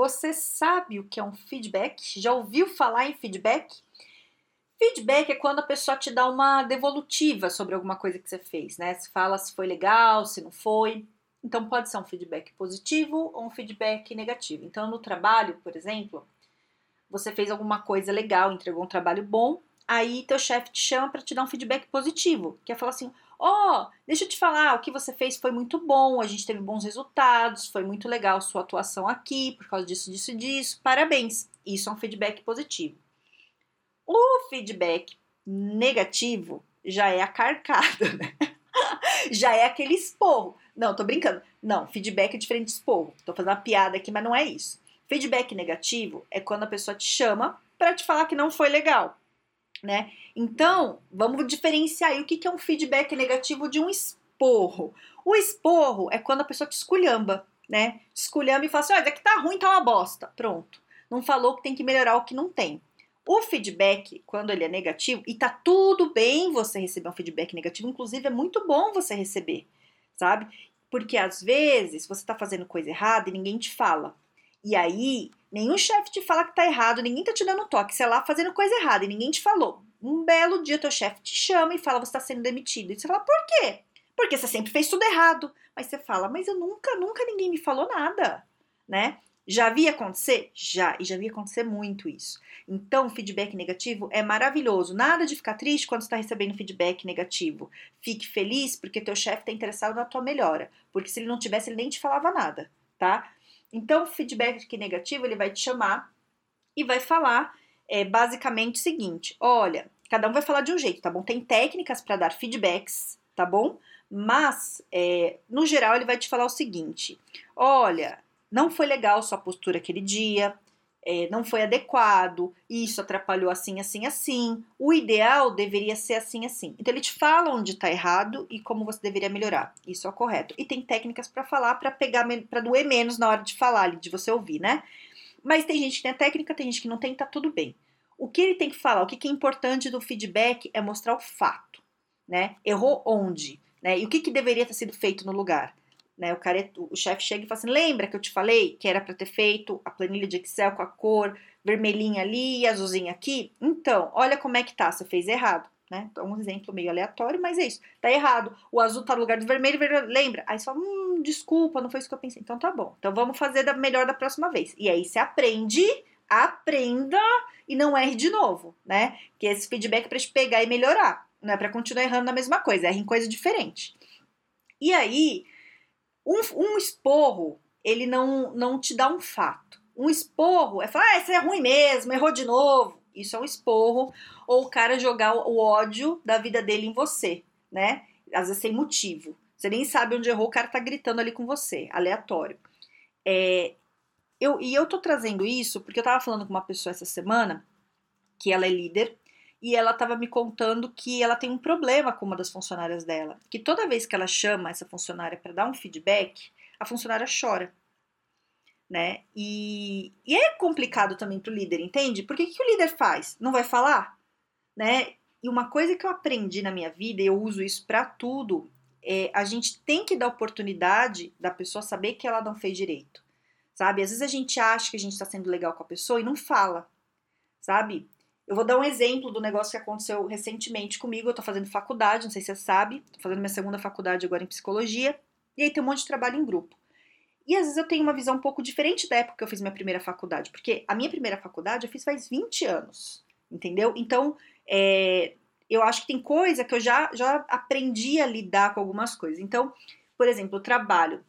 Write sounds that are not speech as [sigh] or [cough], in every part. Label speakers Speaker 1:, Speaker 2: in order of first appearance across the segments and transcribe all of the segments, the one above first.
Speaker 1: Você sabe o que é um feedback? Já ouviu falar em feedback? Feedback é quando a pessoa te dá uma devolutiva sobre alguma coisa que você fez, né? Se fala se foi legal, se não foi. Então pode ser um feedback positivo ou um feedback negativo. Então no trabalho, por exemplo, você fez alguma coisa legal, entregou um trabalho bom, aí teu chefe te chama para te dar um feedback positivo, que é falar assim: Ó, oh, deixa eu te falar, o que você fez foi muito bom, a gente teve bons resultados, foi muito legal sua atuação aqui, por causa disso, disso disso. Parabéns. Isso é um feedback positivo. O feedback negativo já é a carcada, né? [laughs] já é aquele esporro. Não, tô brincando. Não, feedback é diferente de esporro. Tô fazendo uma piada aqui, mas não é isso. Feedback negativo é quando a pessoa te chama para te falar que não foi legal né? Então, vamos diferenciar aí o que é um feedback negativo de um esporro. O esporro é quando a pessoa te esculhamba, né? Te esculhamba e fala assim: olha, daqui tá ruim, tá uma bosta. Pronto. Não falou que tem que melhorar o que não tem. O feedback, quando ele é negativo, e tá tudo bem você receber um feedback negativo, inclusive é muito bom você receber, sabe? Porque às vezes você tá fazendo coisa errada e ninguém te fala. E aí, nenhum chefe te fala que tá errado, ninguém tá te dando toque, você é lá fazendo coisa errada e ninguém te falou. Um belo dia teu chefe te chama e fala você está sendo demitido. E você fala, por quê? Porque você sempre fez tudo errado. Mas você fala, mas eu nunca, nunca ninguém me falou nada, né? Já via acontecer? Já, e já via acontecer muito isso. Então, feedback negativo é maravilhoso. Nada de ficar triste quando está recebendo feedback negativo. Fique feliz porque teu chefe está interessado na tua melhora. Porque se ele não tivesse, ele nem te falava nada, tá? Então, o feedback negativo, ele vai te chamar e vai falar é, basicamente o seguinte: olha, cada um vai falar de um jeito, tá bom? Tem técnicas para dar feedbacks, tá bom? Mas, é, no geral, ele vai te falar o seguinte: olha, não foi legal sua postura aquele dia, é, não foi adequado, isso atrapalhou assim, assim, assim. O ideal deveria ser assim, assim. Então ele te fala onde está errado e como você deveria melhorar. Isso é o correto. E tem técnicas para falar, para pegar, para doer menos na hora de falar, de você ouvir, né? Mas tem gente que tem a técnica, tem gente que não tem, tá tudo bem. O que ele tem que falar, o que é importante do feedback é mostrar o fato, né? Errou onde, né? E o que, que deveria ter sido feito no lugar. Né, o, é, o chefe chega e fala assim: lembra que eu te falei que era para ter feito a planilha de Excel com a cor vermelhinha ali e azulzinha aqui? Então, olha como é que tá, você fez errado. Né? Então, um exemplo meio aleatório, mas é isso. Tá errado. O azul tá no lugar do vermelho, vermelho lembra? Aí você fala, hum, desculpa, não foi isso que eu pensei. Então tá bom. Então vamos fazer da melhor da próxima vez. E aí você aprende, aprenda e não erre de novo, né? Que esse feedback é pra te pegar e melhorar. Não é pra continuar errando na mesma coisa, erra em coisa diferente. E aí, um, um esporro, ele não, não te dá um fato. Um esporro é falar, ah, isso é ruim mesmo, errou de novo. Isso é um esporro. Ou o cara jogar o ódio da vida dele em você, né? Às vezes sem motivo. Você nem sabe onde errou, o cara tá gritando ali com você, aleatório. É, eu, e eu tô trazendo isso porque eu tava falando com uma pessoa essa semana, que ela é líder, e ela tava me contando que ela tem um problema com uma das funcionárias dela. Que toda vez que ela chama essa funcionária para dar um feedback, a funcionária chora. Né? E, e é complicado também pro líder, entende? Porque o que, que o líder faz? Não vai falar? Né? E uma coisa que eu aprendi na minha vida, e eu uso isso para tudo, é, a gente tem que dar oportunidade da pessoa saber que ela não fez direito, sabe? Às vezes a gente acha que a gente está sendo legal com a pessoa e não fala, sabe? Eu vou dar um exemplo do negócio que aconteceu recentemente comigo. Eu tô fazendo faculdade, não sei se você sabe, tô fazendo minha segunda faculdade agora em psicologia, e aí tem um monte de trabalho em grupo. E às vezes eu tenho uma visão um pouco diferente da época que eu fiz minha primeira faculdade, porque a minha primeira faculdade eu fiz faz 20 anos, entendeu? Então, é, eu acho que tem coisa que eu já, já aprendi a lidar com algumas coisas. Então, por exemplo, o trabalho.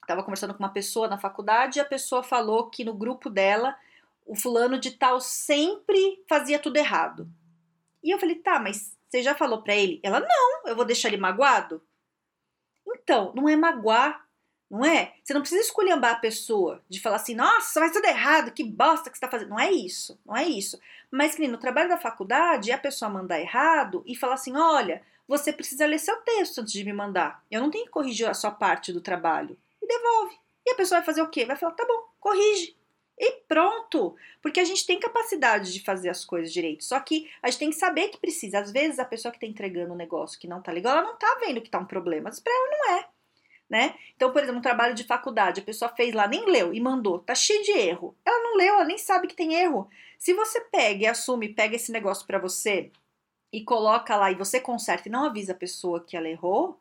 Speaker 1: Estava conversando com uma pessoa na faculdade e a pessoa falou que no grupo dela o fulano de tal sempre fazia tudo errado. E eu falei, tá, mas você já falou para ele? Ela, não, eu vou deixar ele magoado? Então, não é magoar, Não é? Você não precisa esculhambar a pessoa, de falar assim, nossa, vai tudo errado, que bosta que você tá fazendo. Não é isso, não é isso. Mas que no trabalho da faculdade, a pessoa mandar errado e falar assim, olha, você precisa ler seu texto antes de me mandar. Eu não tenho que corrigir a sua parte do trabalho. E devolve. E a pessoa vai fazer o quê? Vai falar, tá bom, corrige. E pronto! Porque a gente tem capacidade de fazer as coisas direito. Só que a gente tem que saber que precisa. Às vezes a pessoa que está entregando um negócio que não tá legal, ela não tá vendo que tá um problema. Mas pra ela não é né? Então, por exemplo, um trabalho de faculdade, a pessoa fez lá, nem leu e mandou, tá cheio de erro. Ela não leu, ela nem sabe que tem erro. Se você pega e assume, pega esse negócio para você e coloca lá e você conserta e não avisa a pessoa que ela errou,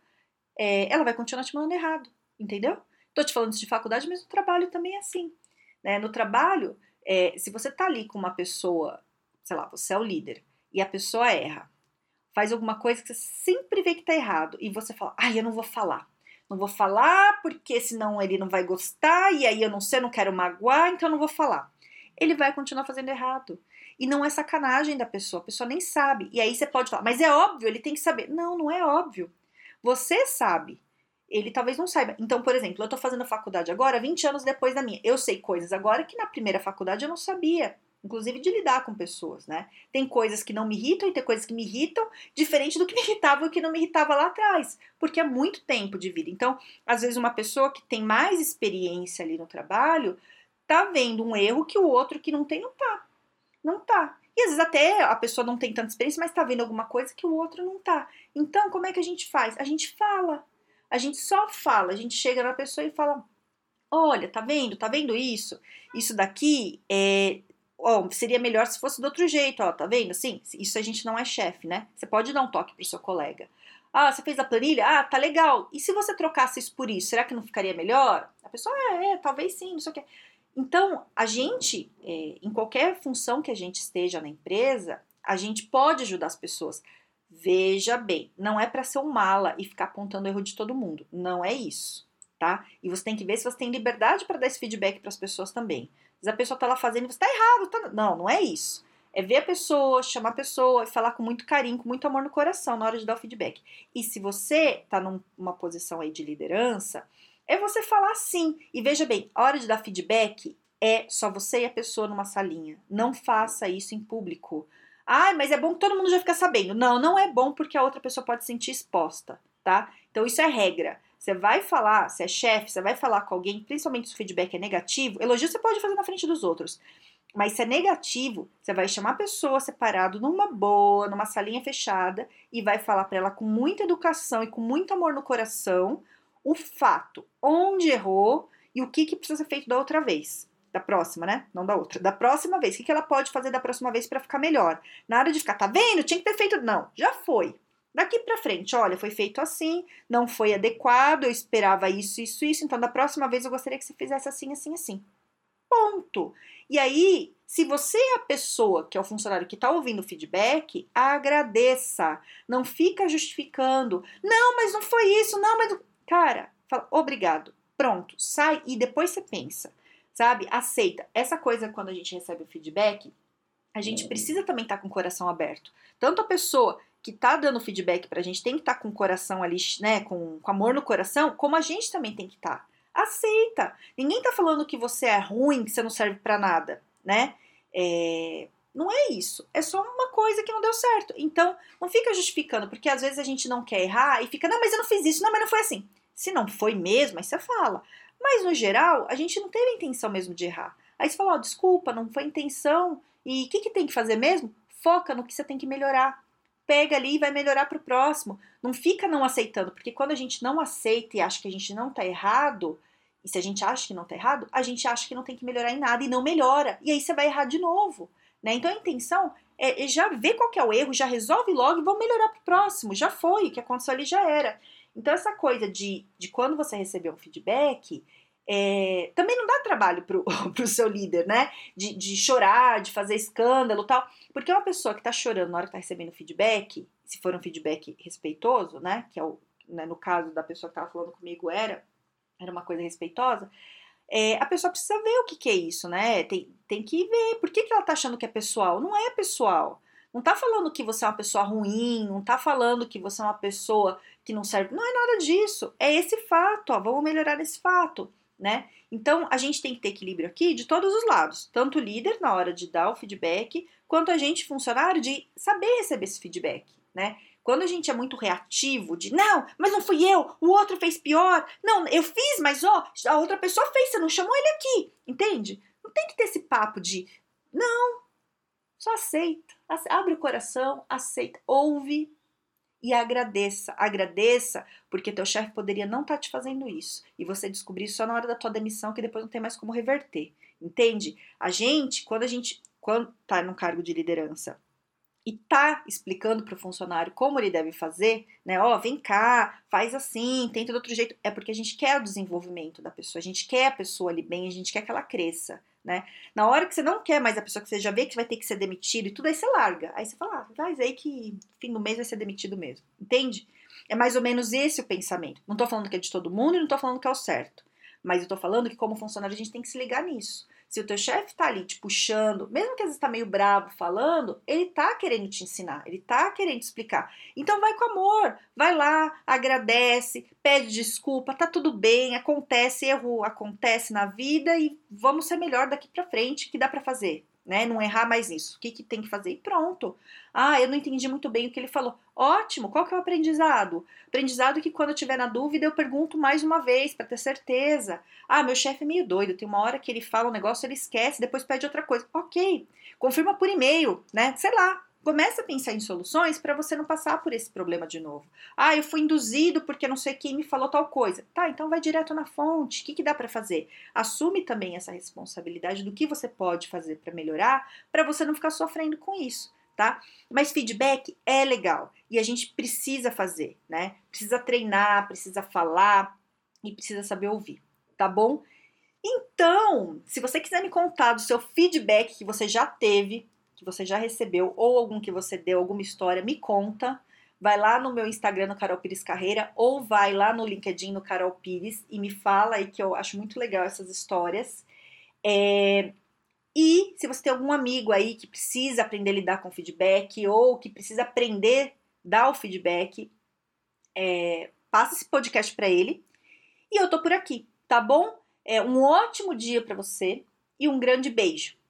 Speaker 1: é, ela vai continuar te mandando errado, entendeu? Tô te falando isso de faculdade, mas no trabalho também é assim. Né? No trabalho, é, se você tá ali com uma pessoa, sei lá, você é o líder, e a pessoa erra, faz alguma coisa que você sempre vê que tá errado, e você fala, ai, eu não vou falar não vou falar porque senão ele não vai gostar e aí eu não sei, eu não quero magoar, então eu não vou falar. Ele vai continuar fazendo errado. E não é sacanagem da pessoa, a pessoa nem sabe. E aí você pode falar, mas é óbvio, ele tem que saber. Não, não é óbvio. Você sabe. Ele talvez não saiba. Então, por exemplo, eu tô fazendo faculdade agora, 20 anos depois da minha. Eu sei coisas agora que na primeira faculdade eu não sabia inclusive de lidar com pessoas, né? Tem coisas que não me irritam e tem coisas que me irritam, diferente do que me irritava e que não me irritava lá atrás, porque é muito tempo de vida. Então, às vezes uma pessoa que tem mais experiência ali no trabalho tá vendo um erro que o outro que não tem não tá. Não tá. E às vezes até a pessoa não tem tanta experiência, mas tá vendo alguma coisa que o outro não tá. Então, como é que a gente faz? A gente fala. A gente só fala, a gente chega na pessoa e fala: "Olha, tá vendo? Tá vendo isso? Isso daqui é ó, seria melhor se fosse do outro jeito, ó, tá vendo? Assim, isso a gente não é chefe, né? Você pode dar um toque pro seu colega. Ah, você fez a planilha? Ah, tá legal. E se você trocasse isso por isso, será que não ficaria melhor? A pessoa, é, é talvez sim, não sei o. Então, a gente, é, em qualquer função que a gente esteja na empresa, a gente pode ajudar as pessoas. Veja bem, não é para ser um mala e ficar apontando o erro de todo mundo. Não é isso, tá? E você tem que ver se você tem liberdade para dar esse feedback para as pessoas também vezes a pessoa tá lá fazendo você tá errado. Tá... Não, não é isso. É ver a pessoa, chamar a pessoa falar com muito carinho, com muito amor no coração na hora de dar o feedback. E se você tá numa posição aí de liderança, é você falar sim. E veja bem, a hora de dar feedback é só você e a pessoa numa salinha. Não faça isso em público. Ai, mas é bom que todo mundo já fica sabendo. Não, não é bom porque a outra pessoa pode se sentir exposta, tá? Então isso é regra. Você vai falar, se é chefe, você vai falar com alguém, principalmente se o feedback é negativo, elogio você pode fazer na frente dos outros. Mas se é negativo, você vai chamar a pessoa separado numa boa, numa salinha fechada e vai falar para ela com muita educação e com muito amor no coração o fato, onde errou e o que, que precisa ser feito da outra vez. Da próxima, né? Não da outra. Da próxima vez. O que, que ela pode fazer da próxima vez para ficar melhor? Na hora de ficar, tá vendo? Tinha que ter feito. Não, já foi. Daqui para frente, olha, foi feito assim, não foi adequado, eu esperava isso, isso, isso, então da próxima vez eu gostaria que você fizesse assim, assim, assim. Ponto. E aí, se você é a pessoa que é o funcionário que está ouvindo o feedback, agradeça. Não fica justificando. Não, mas não foi isso, não, mas. Cara, fala, obrigado. Pronto, sai e depois você pensa. Sabe? Aceita. Essa coisa, quando a gente recebe o feedback, a gente precisa também estar tá com o coração aberto. Tanto a pessoa que tá dando feedback pra gente tem que estar tá com o coração ali, né, com, com amor no coração, como a gente também tem que estar. Tá. Aceita. Ninguém tá falando que você é ruim, que você não serve para nada, né? É, não é isso. É só uma coisa que não deu certo. Então, não fica justificando, porque às vezes a gente não quer errar e fica, não, mas eu não fiz isso, não, mas não foi assim. Se não foi mesmo, aí você fala. Mas no geral, a gente não teve a intenção mesmo de errar. Aí você fala, ó, oh, desculpa, não foi intenção. E o que, que tem que fazer mesmo? Foca no que você tem que melhorar pega ali e vai melhorar para o próximo. Não fica não aceitando, porque quando a gente não aceita e acha que a gente não está errado, e se a gente acha que não está errado, a gente acha que não tem que melhorar em nada e não melhora. E aí você vai errar de novo. Né? Então a intenção é, é já ver qual é o erro, já resolve logo e vamos melhorar para o próximo. Já foi, o que aconteceu ali já era. Então essa coisa de, de quando você receber um feedback, é, também não dá trabalho pro, [laughs] pro seu líder, né? De, de chorar, de fazer escândalo tal. Porque uma pessoa que tá chorando na hora que tá recebendo feedback, se for um feedback respeitoso, né? Que é o, né, no caso da pessoa que tava falando comigo era, era uma coisa respeitosa. É, a pessoa precisa ver o que, que é isso, né? Tem, tem que ver. Por que, que ela tá achando que é pessoal? Não é pessoal. Não tá falando que você é uma pessoa ruim, não tá falando que você é uma pessoa que não serve. Não é nada disso. É esse fato, ó, vamos melhorar esse fato, né? Então, a gente tem que ter equilíbrio aqui de todos os lados, tanto o líder na hora de dar o feedback, quanto a gente, funcionário, de saber receber esse feedback, né? Quando a gente é muito reativo, de não, mas não fui eu, o outro fez pior, não, eu fiz, mas ó, a outra pessoa fez, você não chamou ele aqui, entende? Não tem que ter esse papo de não, só aceita, abre o coração, aceita, ouve e agradeça. Agradeça porque teu chefe poderia não estar tá te fazendo isso e você descobrir só na hora da tua demissão que depois não tem mais como reverter. Entende? A gente, quando a gente quando tá no cargo de liderança e tá explicando para o funcionário como ele deve fazer, né? Ó, oh, vem cá, faz assim, tenta de outro jeito. É porque a gente quer o desenvolvimento da pessoa, a gente quer a pessoa ali bem, a gente quer que ela cresça, né? Na hora que você não quer mais a pessoa que você já vê que vai ter que ser demitido e tudo, aí você larga. Aí você fala, ah, faz aí que fim do mês vai ser demitido mesmo. Entende? É mais ou menos esse o pensamento. Não tô falando que é de todo mundo e não tô falando que é o certo. Mas eu tô falando que como funcionário a gente tem que se ligar nisso. Se o teu chefe tá ali te puxando, mesmo que às vezes tá meio bravo falando, ele tá querendo te ensinar, ele tá querendo te explicar. Então vai com amor, vai lá, agradece, pede desculpa, tá tudo bem, acontece, erro acontece na vida e vamos ser melhor daqui para frente, que dá para fazer né? Não errar mais nisso. O que, que tem que fazer? E pronto. Ah, eu não entendi muito bem o que ele falou. Ótimo, qual que é o aprendizado? Aprendizado que quando eu tiver na dúvida, eu pergunto mais uma vez para ter certeza. Ah, meu chefe é meio doido, tem uma hora que ele fala um negócio, ele esquece, depois pede outra coisa. Ok, confirma por e-mail, né? Sei lá, Começa a pensar em soluções para você não passar por esse problema de novo. Ah, eu fui induzido porque não sei quem me falou tal coisa. Tá, então vai direto na fonte. O que, que dá para fazer? Assume também essa responsabilidade do que você pode fazer para melhorar, para você não ficar sofrendo com isso, tá? Mas feedback é legal e a gente precisa fazer, né? Precisa treinar, precisa falar e precisa saber ouvir, tá bom? Então, se você quiser me contar do seu feedback que você já teve, que você já recebeu ou algum que você deu, alguma história, me conta. Vai lá no meu Instagram, no Carol Pires Carreira, ou vai lá no LinkedIn, no Carol Pires, e me fala aí que eu acho muito legal essas histórias. É... E se você tem algum amigo aí que precisa aprender a lidar com feedback ou que precisa aprender a dar o feedback, é... passa esse podcast para ele. E eu tô por aqui, tá bom? É um ótimo dia para você e um grande beijo.